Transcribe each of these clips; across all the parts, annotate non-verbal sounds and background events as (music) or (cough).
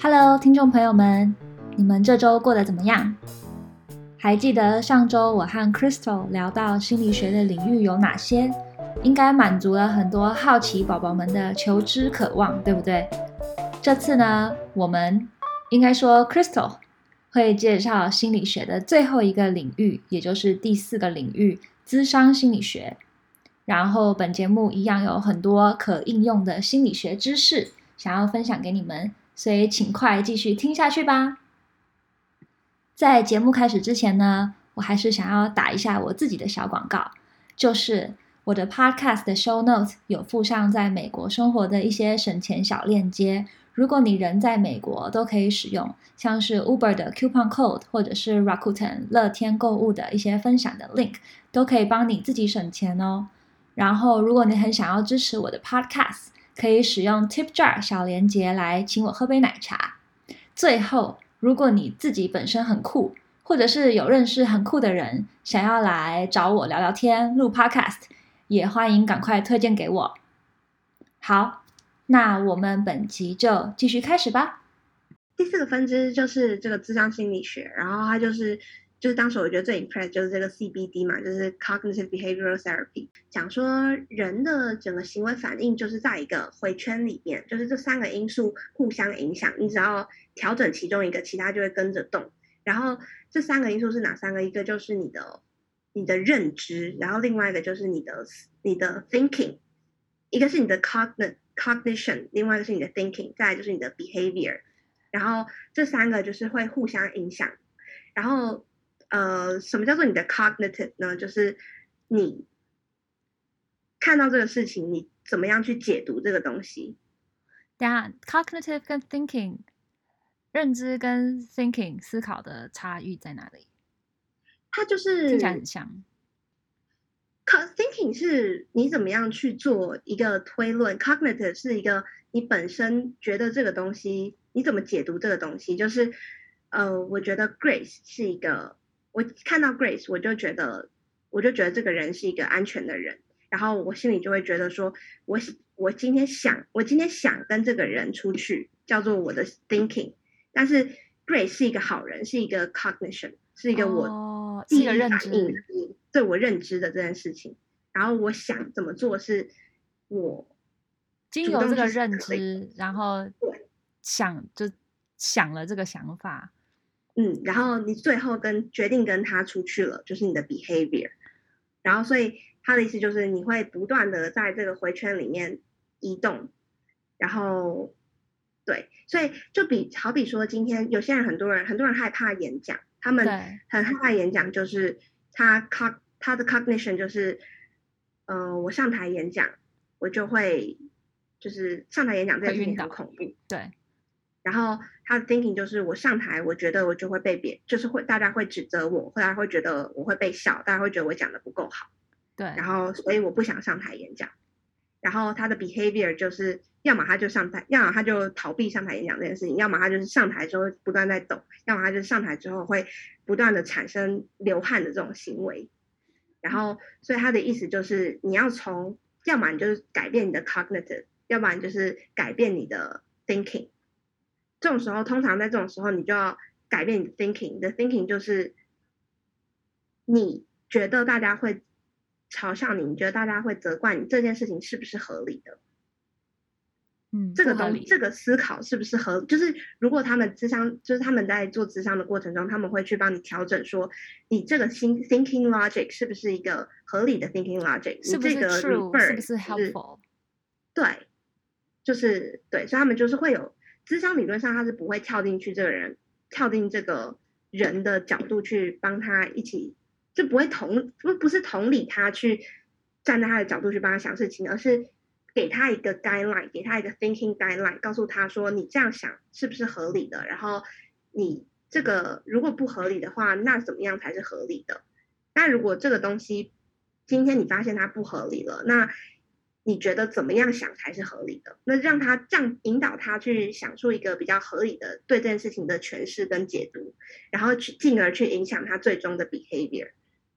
Hello，听众朋友们，你们这周过得怎么样？还记得上周我和 Crystal 聊到心理学的领域有哪些？应该满足了很多好奇宝宝们的求知渴望，对不对？这次呢，我们应该说 Crystal 会介绍心理学的最后一个领域，也就是第四个领域——咨商心理学。然后本节目一样有很多可应用的心理学知识，想要分享给你们，所以请快继续听下去吧。在节目开始之前呢，我还是想要打一下我自己的小广告，就是我的 Podcast 的 Show Notes 有附上在美国生活的一些省钱小链接。如果你人在美国，都可以使用，像是 Uber 的 Coupon Code，或者是 Rakuten 乐天购物的一些分享的 Link，都可以帮你自己省钱哦。然后，如果你很想要支持我的 Podcast，可以使用 Tip Jar 小连结来请我喝杯奶茶。最后，如果你自己本身很酷，或者是有认识很酷的人想要来找我聊聊天、录 Podcast，也欢迎赶快推荐给我。好，那我们本集就继续开始吧。第四个分支就是这个智商心理学，然后它就是。就是当时我觉得最 impress 就是这个 CBD 嘛，就是 Cognitive Behavioral Therapy，讲说人的整个行为反应就是在一个回圈里面，就是这三个因素互相影响，你只要调整其中一个，其他就会跟着动。然后这三个因素是哪三个？一个就是你的你的认知，然后另外一个就是你的你的 thinking，一个是你的 cognition cognition，另外一个是你的 thinking，再来就是你的 behavior。然后这三个就是会互相影响，然后。呃，什么叫做你的 cognitive 呢？就是你看到这个事情，你怎么样去解读这个东西？等下，cognitive 跟 thinking 认知跟 thinking 思考的差异在哪里？它就是听起来很像。thinking 是你怎么样去做一个推论，cognitive 是一个你本身觉得这个东西，你怎么解读这个东西？就是呃，我觉得 Grace 是一个。我看到 Grace，我就觉得，我就觉得这个人是一个安全的人，然后我心里就会觉得说，我我今天想，我今天想跟这个人出去，叫做我的 thinking。但是 Grace 是一个好人，是一个 cognition，是一个我第一个认知，对我认知的这件事情。然后我想怎么做，是我经由这个认知，然后想就想了这个想法。嗯，然后你最后跟决定跟他出去了，就是你的 behavior。然后，所以他的意思就是你会不断的在这个回圈里面移动。然后，对，所以就比好比说，今天有些人很多人很多人害怕演讲，他们很害怕演讲，就是他 cog 他的 cognition 就是，呃，我上台演讲，我就会就是上台演讲这件事情很恐怖，对。然后他的 thinking 就是我上台，我觉得我就会被别，就是会大家会指责我，大家会觉得我会被笑，大家会觉得我讲的不够好。对。然后所以我不想上台演讲。然后他的 behavior 就是，要么他就上台，要么他就逃避上台演讲这件事情，要么他就是上台之后不断在抖，要么他就是上台之后会不断的产生流汗的这种行为。然后所以他的意思就是，你要从，要么你就是改变你的 cognitive，要不然就是改变你的 thinking。这种时候，通常在这种时候，你就要改变你的 thinking。你的 thinking 就是你觉得大家会嘲笑你，你觉得大家会责怪你，这件事情是不是合理的？嗯，这个东西，这个思考是不是合？就是如果他们智商，就是他们在做智商的过程中，他们会去帮你调整，说你这个新 thinking logic 是不是一个合理的 thinking logic？是不是 true？是不是 helpful？对，就是对，所以他们就是会有。咨商理论上，他是不会跳进去这个人，跳进这个人的角度去帮他一起，就不会同不不是同理他去站在他的角度去帮他想事情，而是给他一个 guideline，给他一个 thinking guideline，告诉他说你这样想是不是合理的？然后你这个如果不合理的话，那怎么样才是合理的？但如果这个东西今天你发现它不合理了，那你觉得怎么样想才是合理的？那让他这样引导他去想出一个比较合理的对这件事情的诠释跟解读，然后去进而去影响他最终的 behavior。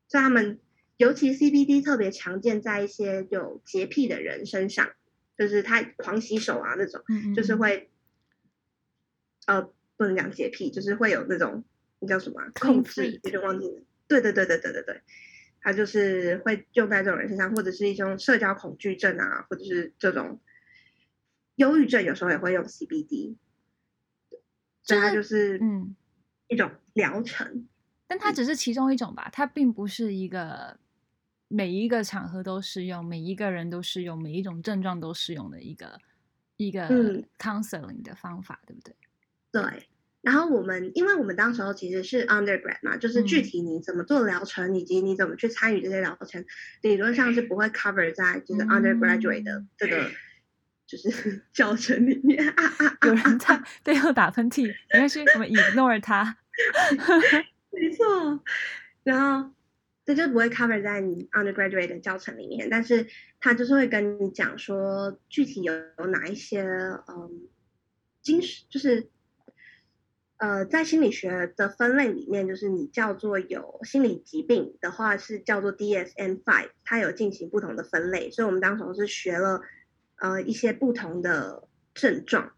所以他们尤其 CBD 特别常见在一些有洁癖的人身上，就是他狂洗手啊那种，就是会呃，不能讲洁癖，就是会有那种那叫什么、啊、控制，有点忘记了。对对对对对对对，他就是会用在这种人身上，或者是一种社交恐惧症啊，或者是这种忧郁症，有时候也会用 CBD。所以它就是嗯一种疗程，嗯、但它只是其中一种吧，它并不是一个每一个场合都适用，每一个人都适用，每一种症状都适用的一个一个 counseling 的方法，对不对？对。然后我们，因为我们当时候其实是 undergrad 嘛，就是具体你怎么做疗程，以及你怎么去参与这些疗程，理论上是不会 cover 在就是 undergraduate 的这个。嗯就是 (laughs) 教程里面，啊啊啊、有人在背后打喷嚏，没关系，我们 ignore 他。(laughs) 没错，然后这就不会 cover 在你 undergraduate 的教程里面，但是他就是会跟你讲说，具体有有哪一些，嗯，精神就是，呃，在心理学的分类里面，就是你叫做有心理疾病的话，是叫做 DSM-5，它有进行不同的分类，所以我们当时是学了。呃，一些不同的症状，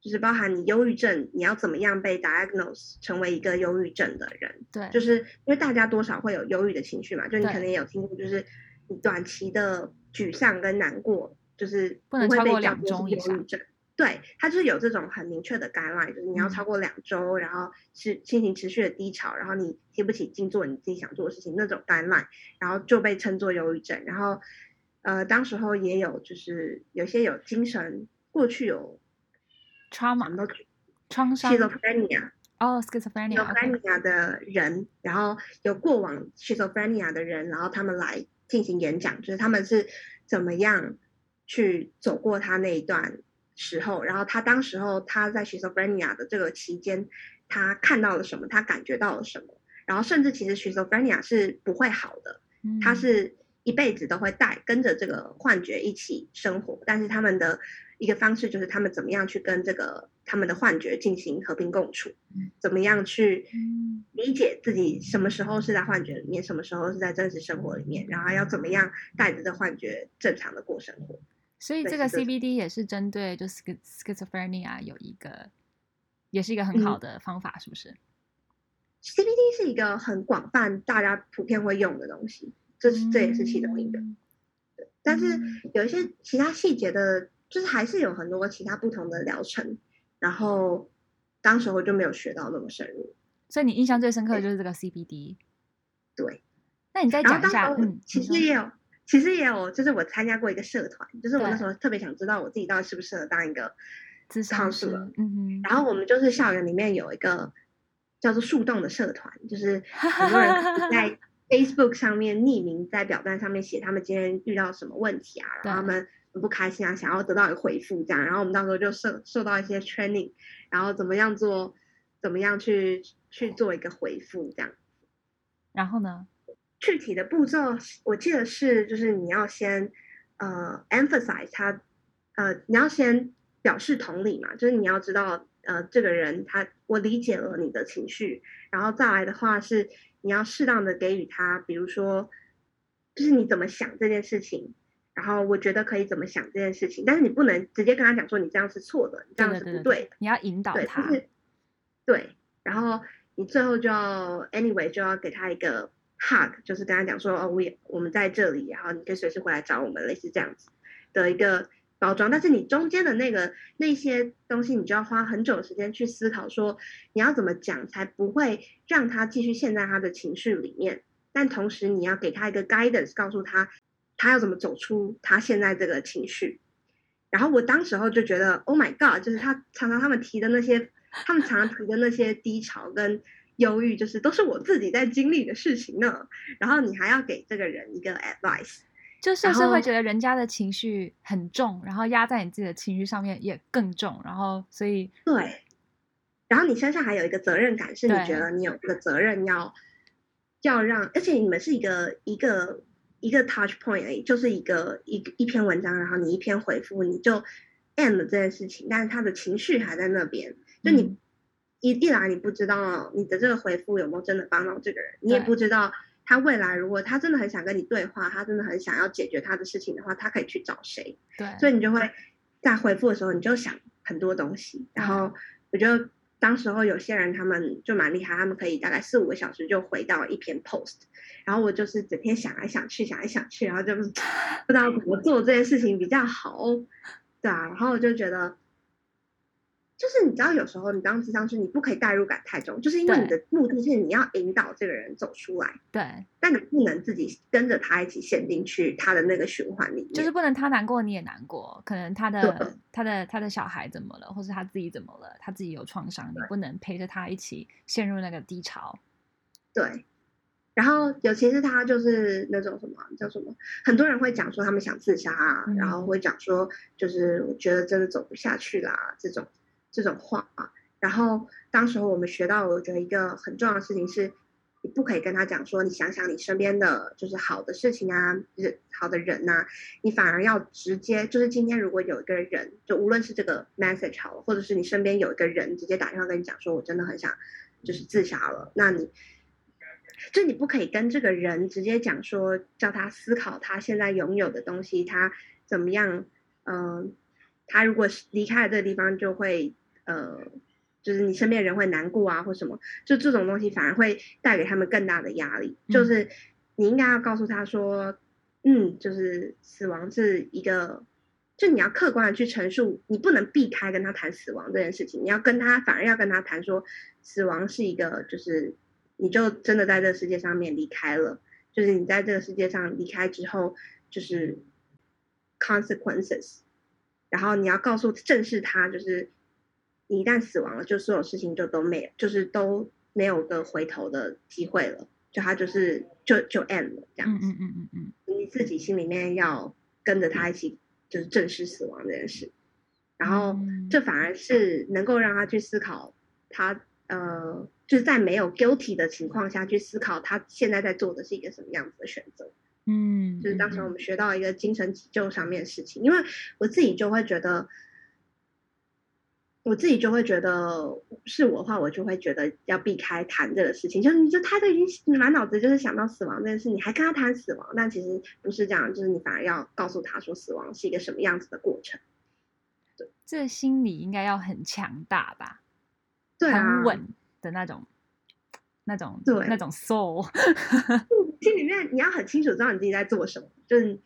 就是包含你忧郁症，你要怎么样被 diagnose 成为一个忧郁症的人？对，就是因为大家多少会有忧郁的情绪嘛，就你可能也有听过，就是你短期的沮丧跟难过，就是不会被叫做忧郁症。对，它就是有这种很明确的 guideline，就是你要超过两周，嗯、然后是心情持续的低潮，然后你提不起劲做你自己想做的事情那种 guideline，然后就被称作忧郁症，然后。呃，当时候也有，就是有些有精神过去有 trauma 都创伤，schizophrenia。哦，schizophrenia 的人，然后有过往 schizophrenia 的人，然后他们来进行演讲，就是他们是怎么样去走过他那一段时候，然后他当时候他在 schizophrenia 的这个期间，他看到了什么，他感觉到了什么，然后甚至其实 schizophrenia 是不会好的，嗯、他是。一辈子都会带跟着这个幻觉一起生活，但是他们的一个方式就是他们怎么样去跟这个他们的幻觉进行和平共处，怎么样去理解自己什么时候是在幻觉里面，什么时候是在真实生活里面，然后要怎么样带着这幻觉正常的过生活。所以这个 CBD 也是针对就是 schizophrenia 有一个，也是一个很好的方法，是不是？嗯，CBD 是一个很广泛大家普遍会用的东西。这是这也是其中一个，但是有一些其他细节的，就是还是有很多其他不同的疗程，然后当时候就没有学到那么深入。所以你印象最深刻的就是这个 CBD。对，那你再讲一下，嗯，其实也有，其实也有，就是我参加过一个社团，就是我那时候特别想知道我自己到底适不适合当一个咨商师，嗯哼，然后我们就是校园里面有一个叫做树洞的社团，就是 (laughs) 很多人在。Facebook 上面匿名在表单上面写他们今天遇到什么问题啊，然后他们很不开心啊，想要得到一个回复这样，然后我们到时候就受受到一些 training，然后怎么样做，怎么样去去做一个回复这样。然后呢，具体的步骤我记得是就是你要先呃 emphasize 他呃你要先表示同理嘛，就是你要知道呃这个人他我理解了你的情绪，然后再来的话是。你要适当的给予他，比如说，就是你怎么想这件事情，然后我觉得可以怎么想这件事情，但是你不能直接跟他讲说你这样是错的，你这样是不对你要引导他。对，对，然后你最后就要 anyway 就要给他一个 hug，就是跟他讲说哦，我也我们在这里，然后你可以随时回来找我们，类似这样子的一个。包装，但是你中间的那个那些东西，你就要花很久的时间去思考，说你要怎么讲才不会让他继续陷在他的情绪里面，但同时你要给他一个 guidance，告诉他他要怎么走出他现在这个情绪。然后我当时候就觉得，Oh my God，就是他常常他们提的那些，他们常常提的那些低潮跟忧郁，就是都是我自己在经历的事情呢。然后你还要给这个人一个 advice。就是是会觉得人家的情绪很重，然后，压在你自己的情绪上面也更重，然后所以对，然后你身上还有一个责任感，是你觉得你有个责任要要让，而且你们是一个一个一个 touch point 而已，就是一个一一篇文章，然后你一篇回复你就 end 这件事情，但是他的情绪还在那边，就你一一来你不知道你的这个回复有没有真的帮到这个人，你也不知道。他未来如果他真的很想跟你对话，他真的很想要解决他的事情的话，他可以去找谁？对，所以你就会在回复的时候，你就想很多东西，然后我觉得当时候有些人他们就蛮厉害，他们可以大概四五个小时就回到一篇 post，然后我就是整天想来想去，想来想去，然后就不知道怎么做这件事情比较好，对啊，然后我就觉得。就是你知道，有时候你当咨商师，你不可以代入感太重，就是因为你的目的是你要引导这个人走出来。对。但你不能自己跟着他一起陷进去他的那个循环里面。就是不能他难过你也难过，可能他的他的他的小孩怎么了，或是他自己怎么了，他自己有创伤，你不能陪着他一起陷入那个低潮。对。然后尤其是他就是那种什么叫什么，很多人会讲说他们想自杀啊，嗯、然后会讲说就是我觉得真的走不下去啦这种。这种话啊，然后当时候我们学到，我觉得一个很重要的事情是，你不可以跟他讲说，你想想你身边的就是好的事情啊，人好的人呐、你反而要直接，就是今天如果有一个人，就无论是这个 message 好，或者是你身边有一个人直接打电话跟你讲说，我真的很想就是自杀了，那你就你不可以跟这个人直接讲说，叫他思考他现在拥有的东西，他怎么样，嗯、他如果离开了这个地方就会。呃，就是你身边人会难过啊，或什么，就这种东西反而会带给他们更大的压力。嗯、就是你应该要告诉他说，嗯，就是死亡是一个，就你要客观的去陈述，你不能避开跟他谈死亡这件事情，你要跟他反而要跟他谈说，死亡是一个，就是你就真的在这个世界上面离开了，就是你在这个世界上离开之后，就是 consequences，然后你要告诉正视他，就是。你一旦死亡了，就所有事情就都没有，就是都没有个回头的机会了。就他就是就就 end 了这样子。嗯嗯嗯嗯，你自己心里面要跟着他一起，就是正视死亡这件事。然后这反而是能够让他去思考他，他呃，就是在没有 guilty 的情况下去思考他现在在做的是一个什么样子的选择。嗯，就是当时我们学到一个精神急救上面的事情，因为我自己就会觉得。我自己就会觉得是我的话，我就会觉得要避开谈这个事情。就是你就他都已经满脑子就是想到死亡这件事，你还跟他谈死亡，那其实不是这样，就是你反而要告诉他说死亡是一个什么样子的过程。对，这心理应该要很强大吧？对啊，很稳的那种，那种对那种 soul。(laughs) 心里面你要很清楚知道你自己在做什么，就是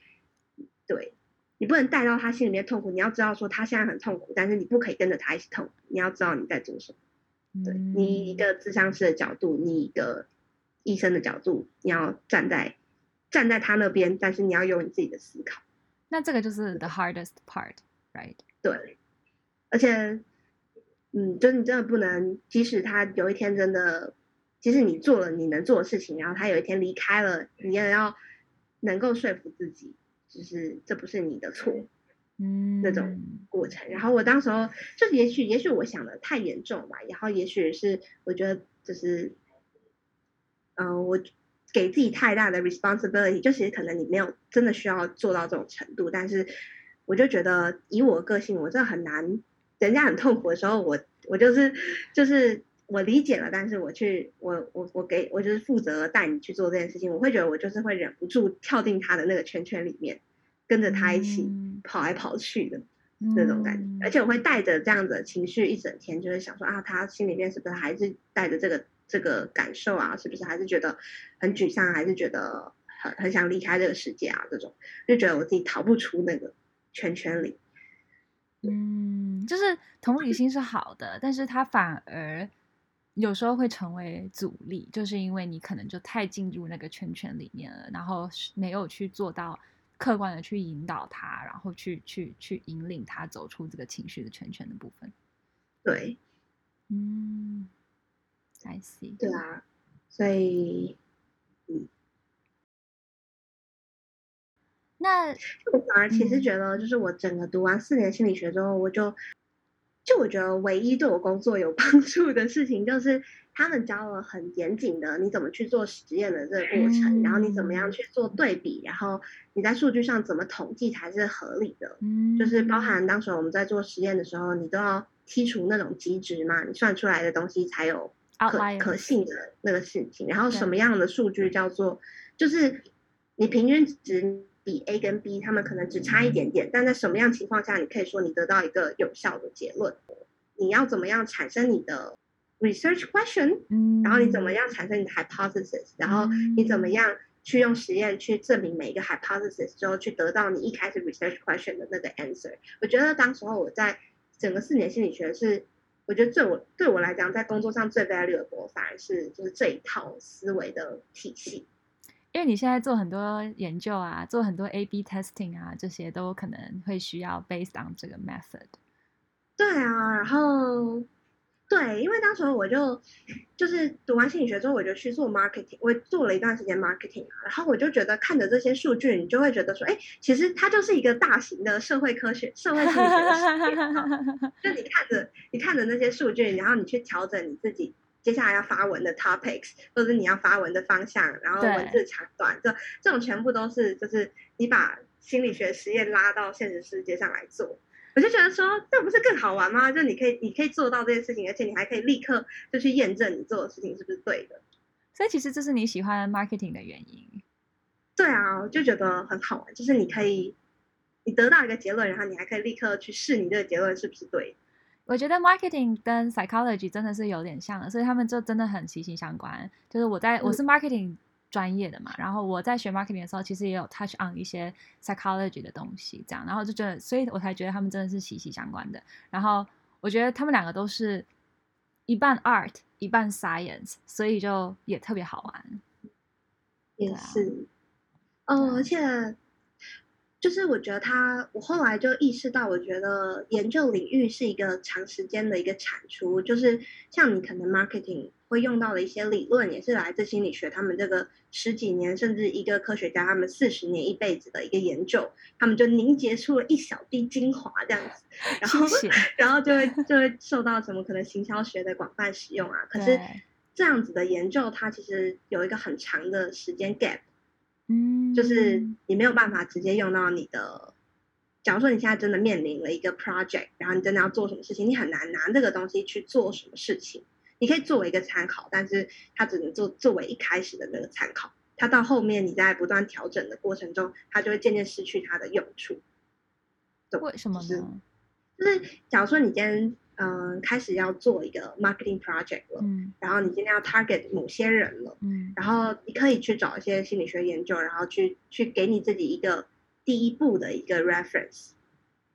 对。你不能带到他心里面痛苦，你要知道说他现在很痛苦，但是你不可以跟着他一起痛苦。你要知道你在做什么。对，你一个智商师的角度，你一个医生的角度，你要站在站在他那边，但是你要有你自己的思考。那这个就是 the hardest part，right？对，而且，嗯，就是你真的不能，即使他有一天真的，即使你做了你能做的事情，然后他有一天离开了，你也要能够说服自己。就是这不是你的错，嗯，那种过程。然后我当时候就也许也许我想的太严重吧，然后也许是我觉得就是，嗯、呃，我给自己太大的 responsibility，就其实可能你没有真的需要做到这种程度，但是我就觉得以我个性，我真的很难，人家很痛苦的时候，我我就是就是。我理解了，但是我去，我我我给我就是负责带你去做这件事情，我会觉得我就是会忍不住跳进他的那个圈圈里面，跟着他一起跑来跑去的那种感觉，嗯、而且我会带着这样子的情绪一整天，就是想说啊，他心里面是不是还是带着这个这个感受啊？是不是还是觉得很沮丧，还是觉得很很想离开这个世界啊？这种就觉得我自己逃不出那个圈圈里。嗯，就是同理心是好的，但是他反而。有时候会成为阻力，就是因为你可能就太进入那个圈圈里面了，然后没有去做到客观的去引导他，然后去去去引领他走出这个情绪的圈圈的部分。对，嗯，I see。对啊，所以，嗯，那我反而其实觉得，就是我整个读完四年心理学之后，我就。就我觉得唯一对我工作有帮助的事情，就是他们教了很严谨的你怎么去做实验的这个过程，然后你怎么样去做对比，然后你在数据上怎么统计才是合理的。就是包含当时我们在做实验的时候，你都要剔除那种极值嘛，你算出来的东西才有可可信的那个事情。然后什么样的数据叫做，就是你平均值。比 A 跟 B，他们可能只差一点点，但在什么样情况下，你可以说你得到一个有效的结论？你要怎么样产生你的 research question，嗯，然后你怎么样产生你的 hypothesis，然后你怎么样去用实验去证明每一个 hypothesis 之后去得到你一开始 research question 的那个 answer。我觉得当时候我在整个四年心理学是，我觉得对我对我来讲，在工作上最 valuable 反而是就是这一套思维的体系。因为你现在做很多研究啊，做很多 A/B testing 啊，这些都可能会需要 based on 这个 method。对啊，然后对，因为当时我就就是读完心理学之后，我就去做 marketing，我做了一段时间 marketing 啊，然后我就觉得看着这些数据，你就会觉得说，哎，其实它就是一个大型的社会科学、社会心理学的实验。(laughs) 就你看着你看着那些数据，然后你去调整你自己。接下来要发文的 topics，或者是你要发文的方向，然后文字长短，这这种全部都是就是你把心理学实验拉到现实世界上来做，我就觉得说这不是更好玩吗？就你可以你可以做到这件事情，而且你还可以立刻就去验证你做的事情是不是对的。所以其实这是你喜欢 marketing 的原因。对啊，我就觉得很好玩，就是你可以你得到一个结论，然后你还可以立刻去试你这个结论是不是对。我觉得 marketing 跟 psychology 真的是有点像的，所以他们就真的很息息相关。就是我在我是 marketing 专业的嘛，然后我在学 marketing 的时候，其实也有 touch on 一些 psychology 的东西，这样，然后就觉得，所以我才觉得他们真的是息息相关的。然后我觉得他们两个都是一半 art 一半 science，所以就也特别好玩。也是，哦，而且。就是我觉得他，我后来就意识到，我觉得研究领域是一个长时间的一个产出。就是像你可能 marketing 会用到的一些理论，也是来自心理学。他们这个十几年，甚至一个科学家他们四十年一辈子的一个研究，他们就凝结出了一小滴精华这样子，然后 (laughs) 然后就会就会受到什么可能行销学的广泛使用啊。可是这样子的研究，它其实有一个很长的时间 gap。嗯，就是你没有办法直接用到你的。假如说你现在真的面临了一个 project，然后你真的要做什么事情，你很难拿这个东西去做什么事情。你可以作为一个参考，但是它只能做作为一开始的那个参考。它到后面你在不断调整的过程中，它就会渐渐失去它的用处。为什么呢？就是假如说你今天。嗯，开始要做一个 marketing project 了，嗯，然后你今天要 target 某些人了，嗯，然后你可以去找一些心理学研究，然后去去给你自己一个第一步的一个 reference。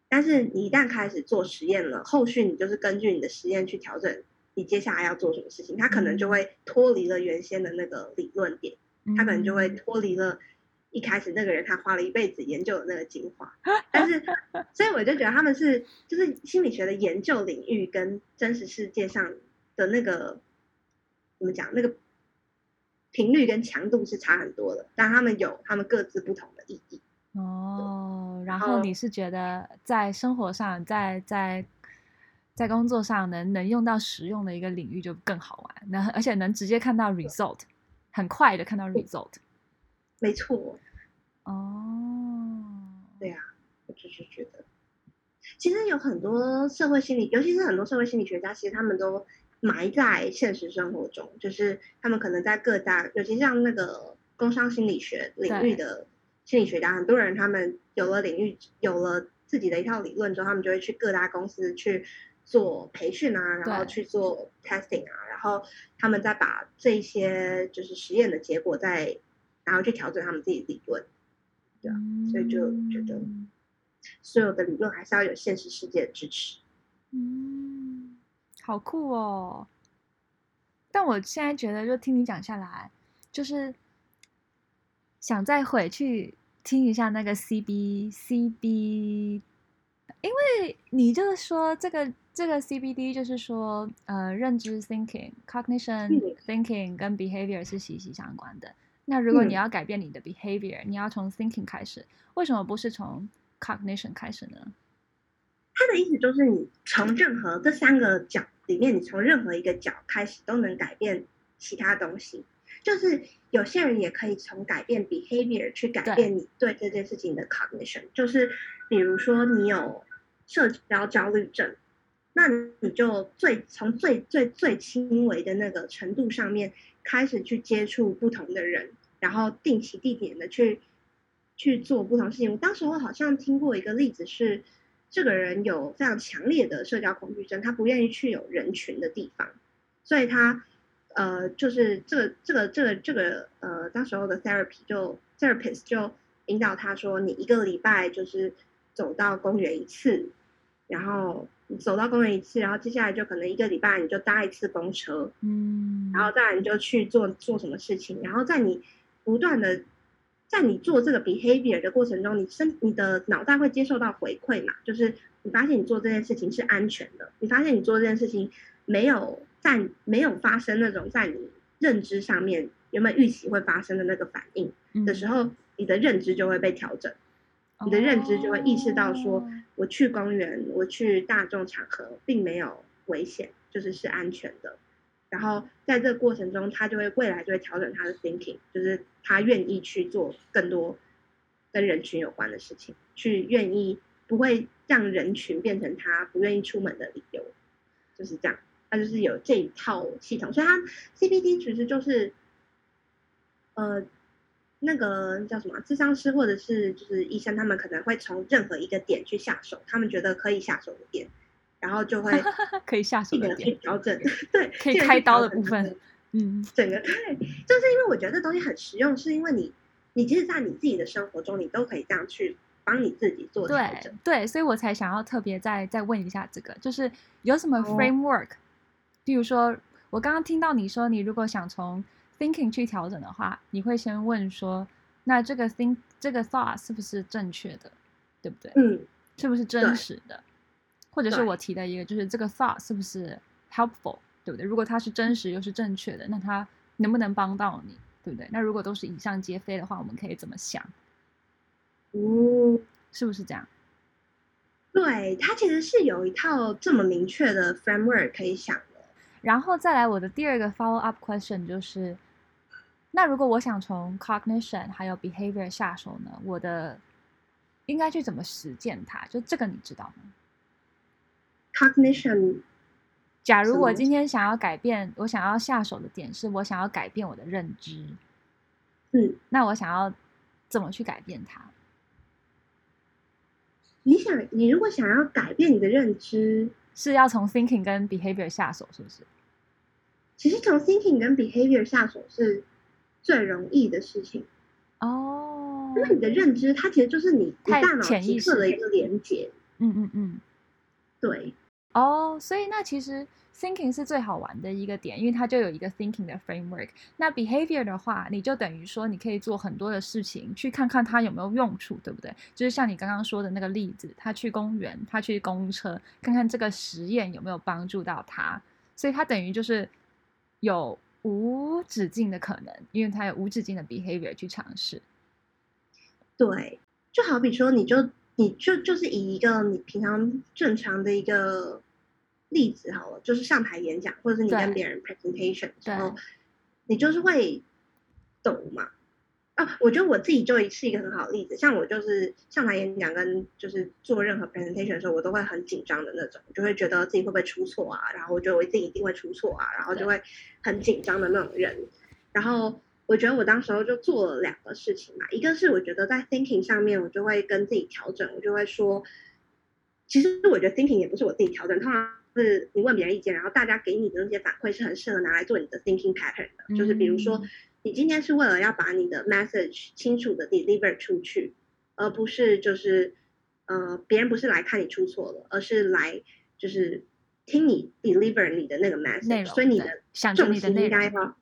但是你一旦开始做实验了，后续你就是根据你的实验去调整你接下来要做什么事情，它可能就会脱离了原先的那个理论点，它可能就会脱离了。一开始那个人他花了一辈子研究的那个精华，(laughs) 但是所以我就觉得他们是就是心理学的研究领域跟真实世界上的那个怎么讲那个频率跟强度是差很多的，但他们有他们各自不同的意义。哦，然后你是觉得在生活上，在在在工作上能能用到实用的一个领域就更好玩，那而且能直接看到 result，很快的看到 result。没错，哦，对啊，我就是觉得，其实有很多社会心理，尤其是很多社会心理学家，其实他们都埋在现实生活中，就是他们可能在各大，尤其像那个工商心理学领域的心理学家，很多人他们有了领域，有了自己的一套理论之后，他们就会去各大公司去做培训啊，然后去做 testing 啊，然后他们再把这些就是实验的结果再。然后去调整他们自己的理论，对啊，所以就觉得所有的理论还是要有现实世界的支持。嗯，好酷哦！但我现在觉得，就听你讲下来，就是想再回去听一下那个 CB CB，因为你就是说这个这个 CBD 就是说呃，认知 thinking、cognition thinking 跟 behavior 是息息相关的。那如果你要改变你的 behavior，、嗯、你要从 thinking 开始，为什么不是从 cognition 开始呢？他的意思就是，你从任何这三个角里面，你从任何一个角开始，都能改变其他东西。就是有些人也可以从改变 behavior 去改变你对这件事情的 cognition。就是比如说你有社交焦虑症，那你就最从最最最轻微的那个程度上面。开始去接触不同的人，然后定期地点的去去做不同事情。我当时我好像听过一个例子是，这个人有非常强烈的社交恐惧症，他不愿意去有人群的地方，所以他呃，就是这个这个这个这个呃，当时候的 therapy 就 therapist 就引导他说，你一个礼拜就是走到公园一次，然后走到公园一次，然后接下来就可能一个礼拜你就搭一次公车，嗯，然后再来你就去做做什么事情，然后在你不断的。在你做这个 behavior 的过程中，你身你的脑袋会接受到回馈嘛？就是你发现你做这件事情是安全的，你发现你做这件事情没有在没有发生那种在你认知上面有没有预期会发生的那个反应的时候，你的认知就会被调整，你的认知就会意识到说，我去公园，我去大众场合，并没有危险，就是是安全的。然后在这个过程中，他就会未来就会调整他的 thinking，就是他愿意去做更多跟人群有关的事情，去愿意不会让人群变成他不愿意出门的理由，就是这样。他就是有这一套系统，所以他 CBT 其实就是呃那个叫什么智商师或者是就是医生，他们可能会从任何一个点去下手，他们觉得可以下手的点。然后就会 (laughs) 可以下手的点调整，(laughs) 对，可以开刀的部分，嗯，(laughs) 整个对，就是因为我觉得这东西很实用，是因为你，你其实，在你自己的生活中，你都可以这样去帮你自己做调整，对，对，所以我才想要特别再再问一下这个，就是有什么 framework，哦，比如说我刚刚听到你说，你如果想从 thinking 去调整的话，你会先问说，那这个 think 这个 thought 是不是正确的，对不对？嗯，是不是真实的？或者是我提的一个，就是这个 thought 是不是 helpful，对不对？如果它是真实又是正确的，那它能不能帮到你，对不对？那如果都是以上皆非的话，我们可以怎么想？嗯，是不是这样？对，它其实是有一套这么明确的 framework 可以想的。然后再来，我的第二个 follow up question 就是，那如果我想从 cognition 还有 behavior 下手呢？我的应该去怎么实践它？就这个你知道吗？Cognition。假如我今天想要改变，我想要下手的点是我想要改变我的认知，嗯，那我想要怎么去改变它？你想，你如果想要改变你的认知，是要从 thinking 跟 behavior 下手，是不是？其实从 thinking 跟 behavior 下手是最容易的事情哦，因为你的认知它其实就是你大脑意识的一个连接，嗯嗯嗯，对。哦，oh, 所以那其实 thinking 是最好玩的一个点，因为它就有一个 thinking 的 framework。那 behavior 的话，你就等于说你可以做很多的事情，去看看它有没有用处，对不对？就是像你刚刚说的那个例子，他去公园，他去公车，看看这个实验有没有帮助到他。所以它等于就是有无止境的可能，因为它有无止境的 behavior 去尝试。对，就好比说，你就。你就就是以一个你平常正常的一个例子好了，就是上台演讲，或者是你跟别人 presentation 的时候，你就是会抖嘛。啊，我觉得我自己就是一个很好的例子。像我就是上台演讲跟就是做任何 presentation 的时候，我都会很紧张的那种，就会觉得自己会不会出错啊，然后我觉得我自己一定会出错啊，然后就会很紧张的那种人，然后。我觉得我当时候就做了两个事情嘛，一个是我觉得在 thinking 上面，我就会跟自己调整，我就会说，其实我觉得 thinking 也不是我自己调整，通常是你问别人意见，然后大家给你的那些反馈是很适合拿来做你的 thinking pattern 的，嗯、就是比如说你今天是为了要把你的 message 清楚的 deliver 出去，而不是就是呃别人不是来看你出错了，而是来就是听你 deliver 你的那个 message，所以你的重心应该要。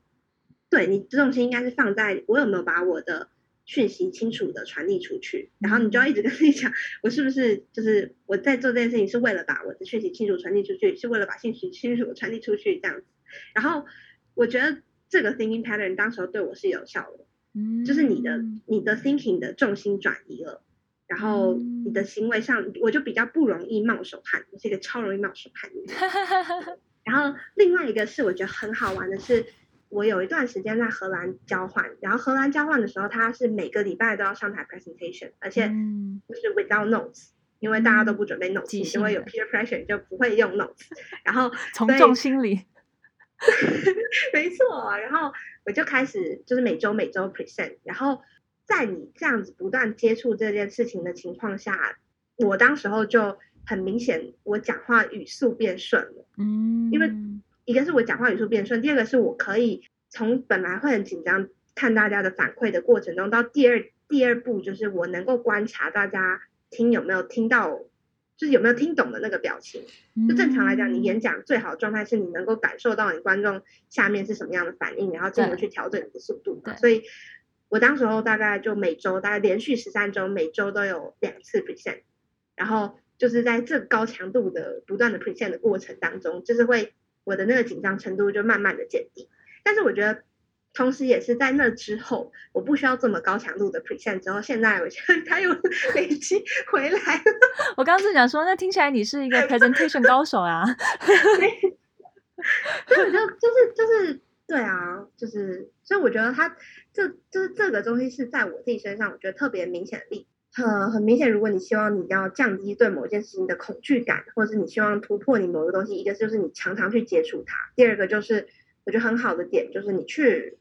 对，你重心应该是放在我有没有把我的讯息清楚的传递出去，然后你就要一直跟自己讲，我是不是就是我在做这件事情是为了把我的讯息清楚传递出去，是为了把信息清楚传递出去这样子。然后我觉得这个 thinking pattern 当时候对我是有效的，嗯，就是你的你的 thinking 的重心转移了，然后你的行为上我就比较不容易冒手叛逆，我是一个超容易冒手叛逆的。(laughs) 然后另外一个是我觉得很好玩的是。我有一段时间在荷兰交换，然后荷兰交换的时候，他是每个礼拜都要上台 presentation，而且就是 without notes，、嗯、因为大家都不准备 notes，因为有 peer pressure 就不会用 notes，(laughs) 然后从众心理，(laughs) 没错，然后我就开始就是每周每周 present，然后在你这样子不断接触这件事情的情况下，我当时候就很明显我讲话语速变顺了。嗯，因为一个是我讲话语速变顺，第二个是我可以从本来会很紧张看大家的反馈的过程中，到第二第二步就是我能够观察大家听有没有听到，就是有没有听懂的那个表情。就正常来讲，你演讲最好的状态是你能够感受到你观众下面是什么样的反应，然后进而去调整你的速度。所以。我当时候大概就每周大概连续十三周，每周都有两次 present，然后就是在这高强度的不断的 present 的过程当中，就是会我的那个紧张程度就慢慢的减低。但是我觉得，同时也是在那之后，我不需要这么高强度的 present 之后，现在我觉得 (laughs) 他又 (laughs) 累积回来了。我刚刚是想说，那听起来你是一个 (laughs) presentation 高手啊。所以我就就是就是对啊，就是所以我觉得他。这就是这个东西是在我自己身上，我觉得特别明显的例，很很明显。如果你希望你要降低对某件事情的恐惧感，或者是你希望突破你某个东西，一个就是你常常去接触它，第二个就是我觉得很好的点就是你去，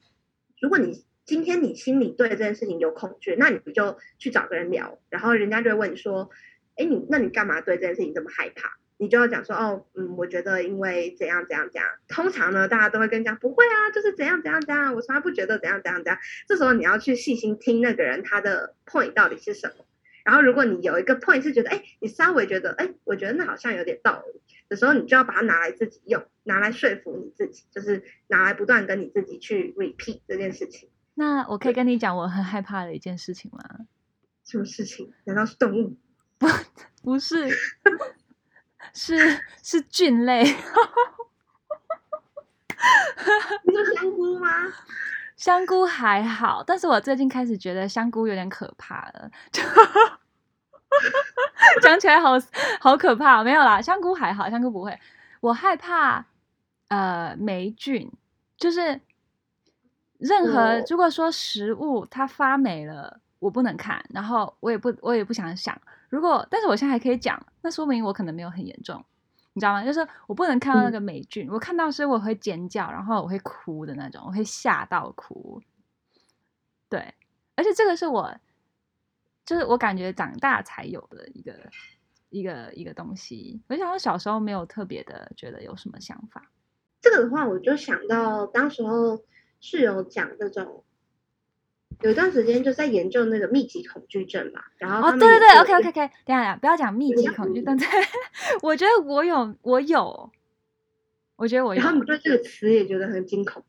如果你今天你心里对这件事情有恐惧，那你不就去找个人聊，然后人家就会问你说，哎，你那你干嘛对这件事情这么害怕？你就要讲说哦，嗯，我觉得因为怎样怎样怎样。通常呢，大家都会跟你讲不会啊，就是怎样怎样怎样。我从来不觉得怎样怎样怎样。这时候你要去细心听那个人他的 point 到底是什么。然后如果你有一个 point 是觉得，哎，你稍微觉得，哎，我觉得那好像有点道理的时候，你就要把它拿来自己用，拿来说服你自己，就是拿来不断跟你自己去 repeat 这件事情。那我可以跟你讲我很害怕的一件事情吗？什么事情？难道是动物？不，不是。(laughs) 是是菌类，你说香菇吗？(laughs) 香菇还好，但是我最近开始觉得香菇有点可怕了，(laughs) 讲起来好好可怕。没有啦，香菇还好，香菇不会。我害怕呃霉菌，就是任何如果说食物它发霉了，我不能看，然后我也不我也不想想。如果，但是我现在还可以讲，那说明我可能没有很严重，你知道吗？就是我不能看到那个霉菌，嗯、我看到是我会尖叫，然后我会哭的那种，我会吓到哭。对，而且这个是我，就是我感觉长大才有的一个一个一个东西。我想我小时候没有特别的觉得有什么想法。这个的话，我就想到当时候是有讲这种。有一段时间就在研究那个密集恐惧症嘛，然后哦，对对对，OK OK OK，等一下不要讲密集 (laughs) 恐惧症，对，我觉得我有，我有，我觉得我有，然后你对这个词也觉得很惊恐。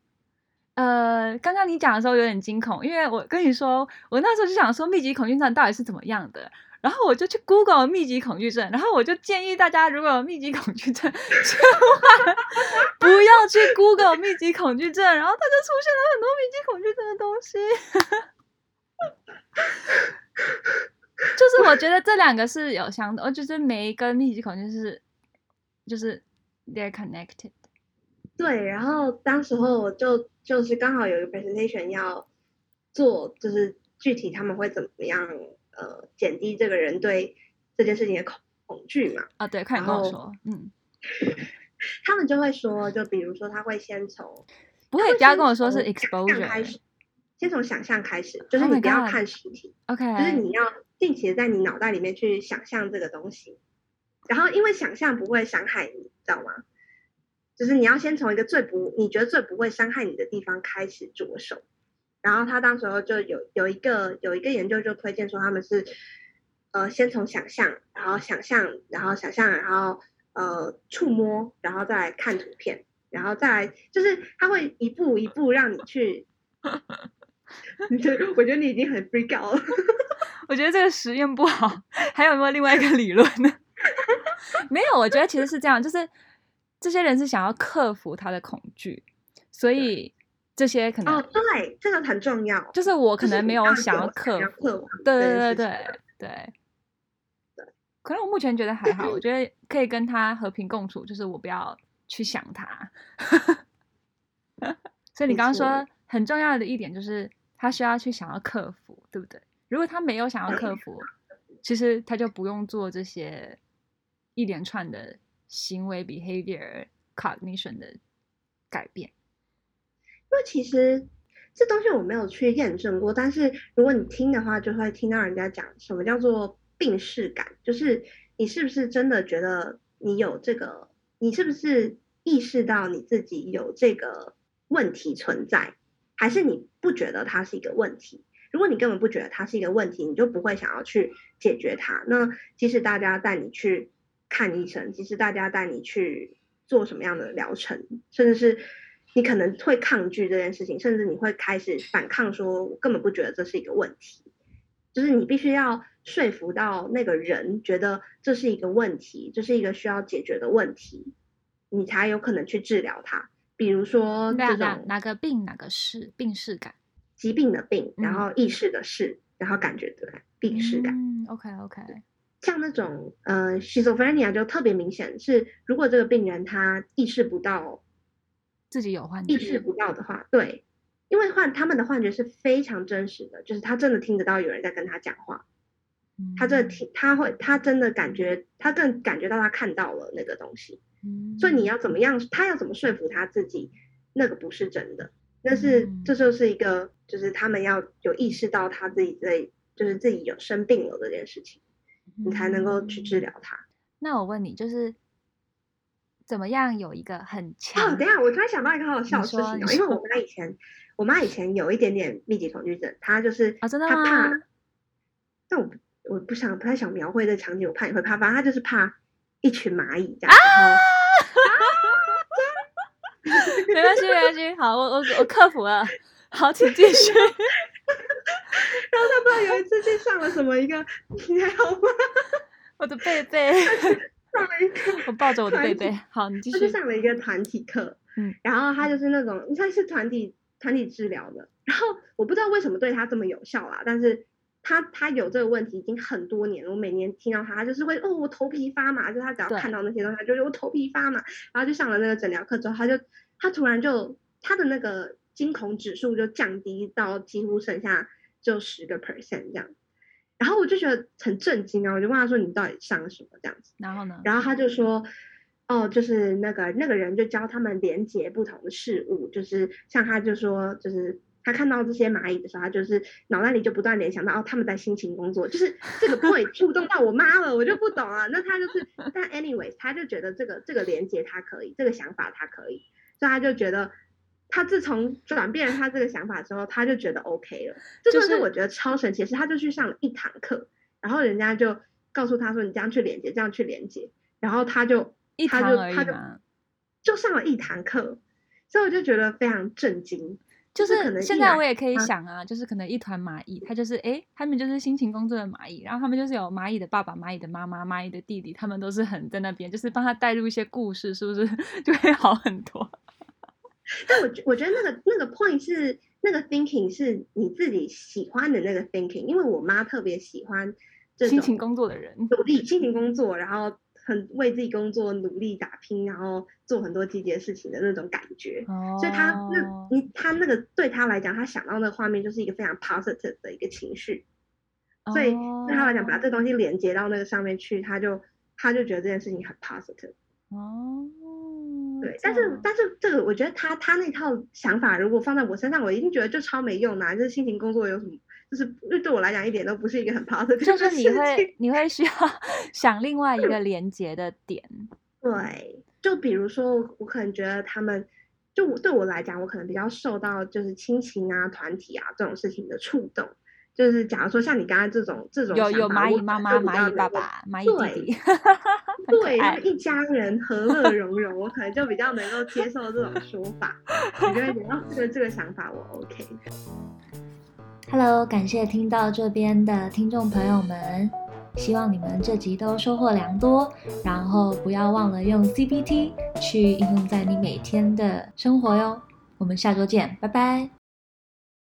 呃，刚刚你讲的时候有点惊恐，因为我跟你说，我那时候就想说密集恐惧症到底是怎么样的。然后我就去 Google 密集恐惧症，然后我就建议大家，如果有密集恐惧症，千万 (laughs) 不要去 Google 密集恐惧症，然后它就出现了很多密集恐惧症的东西。(laughs) 就是我觉得这两个是有相的，就是每一个密集恐惧是，就是 they're connected。对，然后当时候我就就是刚好有一个 presentation 要做，就是具体他们会怎么样。呃，减低这个人对这件事情的恐恐惧嘛？啊，对，快点跟我说，嗯，(laughs) 他们就会说，就比如说，他会先从不会，不要跟我说是 exposure 开始，先从想象开始，就是你不要看实体，OK，就是你要定期的在你脑袋里面去想象这个东西，然后因为想象不会伤害你，知道吗？就是你要先从一个最不你觉得最不会伤害你的地方开始着手。然后他当时候就有有一个有一个研究就推荐说他们是，呃，先从想象，然后想象，然后想象，然后呃触摸，然后再来看图片，然后再来就是他会一步一步让你去。(laughs) 你觉得？我觉得你已经很 freak out 了。(laughs) 我觉得这个实验不好。还有没有另外一个理论呢？(laughs) 没有，我觉得其实是这样，就是这些人是想要克服他的恐惧，所以。这些可能哦，对，这个很重要。就是我可能没有想要克服，对对对对对对。可能我目前觉得还好，我觉得可以跟他和平共处，就是我不要去想他。(laughs) 所以你刚刚说很重要的一点就是他需要去想要克服，对不对？如果他没有想要克服，其实他就不用做这些一连串的行为 behavior cognition 的改变。因为其实这东西我没有去验证过，但是如果你听的话，就会听到人家讲什么叫做病识感，就是你是不是真的觉得你有这个？你是不是意识到你自己有这个问题存在？还是你不觉得它是一个问题？如果你根本不觉得它是一个问题，你就不会想要去解决它。那即使大家带你去看医生，即使大家带你去做什么样的疗程，甚至是你可能会抗拒这件事情，甚至你会开始反抗，说我根本不觉得这是一个问题。就是你必须要说服到那个人觉得这是一个问题，这是一个需要解决的问题，你才有可能去治疗它。比如说这种哪哪个病哪个是病视感。疾病的病，然后意识的事，嗯、然后感觉的病视感。嗯，OK OK。像那种呃，schizophrenia 就特别明显，是如果这个病人他意识不到自己有幻觉，意识。不到的话，对，因为幻他们的幻觉是非常真实的，就是他真的听得到有人在跟他讲话，嗯、他真的听，他会，他真的感觉，他更感觉到他看到了那个东西。嗯，所以你要怎么样，他要怎么说服他自己，那个不是真的。那是这就是一个，就是他们要有意识到他自己在，就是自己有生病了这件事情，你才能够去治疗它。那我问你，就是怎么样有一个很强？哦，等一下，我突然想到一个好好笑的事情哦，因为我妈以前，我妈以前有一点点密集恐惧症，她就是啊，真的吗？她怕，但我我不想不太想描绘这场景，我怕你会怕，反正她就是怕一群蚂蚁这样。啊 (laughs) 没关系，没关系。好，我我我克服了。好，请继续。然后他不知道有一次去上了什么一个，你还好吗？(laughs) 我的贝贝上了一个，(laughs) 我抱着我的贝贝。好，你继续。他去上了一个团体课，嗯，然后他就是那种，他是团体团体治疗的。然后我不知道为什么对他这么有效啦，但是他他有这个问题已经很多年了。我每年听到他，他就是会哦，我头皮发麻，就他只要看到那些东西，他就是我头皮发麻。然后就上了那个诊疗课之后，他就。他突然就他的那个惊恐指数就降低到几乎剩下就十个 percent 这样，然后我就觉得很震惊啊！我就问他说：“你到底上了什么这样子？”然后呢？然后他就说：“哦，就是那个那个人就教他们连接不同的事物，就是像他就说，就是他看到这些蚂蚁的时候，他就是脑袋里就不断联想到哦，他们在辛勤工作，就是这个 point (laughs) 触动到我妈了，我就不懂啊。那他就是，但 anyways，他就觉得这个这个连接他可以，这个想法他可以。”所以他就觉得，他自从转变了他这个想法之后，他就觉得 OK 了。这就是我觉得超神奇，是他就去上了一堂课，然后人家就告诉他说：“你这样去连接，这样去连接。”然后他就一堂而已就他就，就上了一堂课，所以我就觉得非常震惊。就是可能现在我也可以想啊，就是可能一团蚂蚁，他就是哎，他们就是辛勤工作的蚂蚁，然后他们就是有蚂蚁的爸爸、蚂蚁的妈妈、蚂蚁的弟弟，他们都是很在那边，就是帮他带入一些故事，是不是 (laughs) 就会好很多？但我我觉得那个那个 point 是那个 thinking 是你自己喜欢的那个 thinking，因为我妈特别喜欢这种辛勤工作的人，努力辛勤工作，然后很为自己工作努力打拼，然后做很多积极的事情的那种感觉。哦，所以他那你他那个对他来讲，他想到那个画面就是一个非常 positive 的一个情绪，所以对他来讲，把这东西连接到那个上面去，他就他就觉得这件事情很 positive。哦。对，但是但是这个我觉得他他那套想法如果放在我身上，我一定觉得就超没用的啊。就是辛勤工作有什么，就是对我来讲一点都不是一个很 positive。就是你会你会需要想另外一个连接的点。对，就比如说我可能觉得他们，就我对我来讲，我可能比较受到就是亲情啊、团体啊这种事情的触动。就是假如说像你刚刚这种这种有有蚂蚁妈妈、蚂蚁爸爸、蚂蚁弟弟，(laughs) 对，对，一家人和乐融融，我可能就比较能够 (laughs) 接受这种说法。(laughs) 我觉得哦，这个这个想法我 OK。Hello，感谢听到这边的听众朋友们，希望你们这集都收获良多，然后不要忘了用 CBT 去应用在你每天的生活哟。我们下周见，拜拜。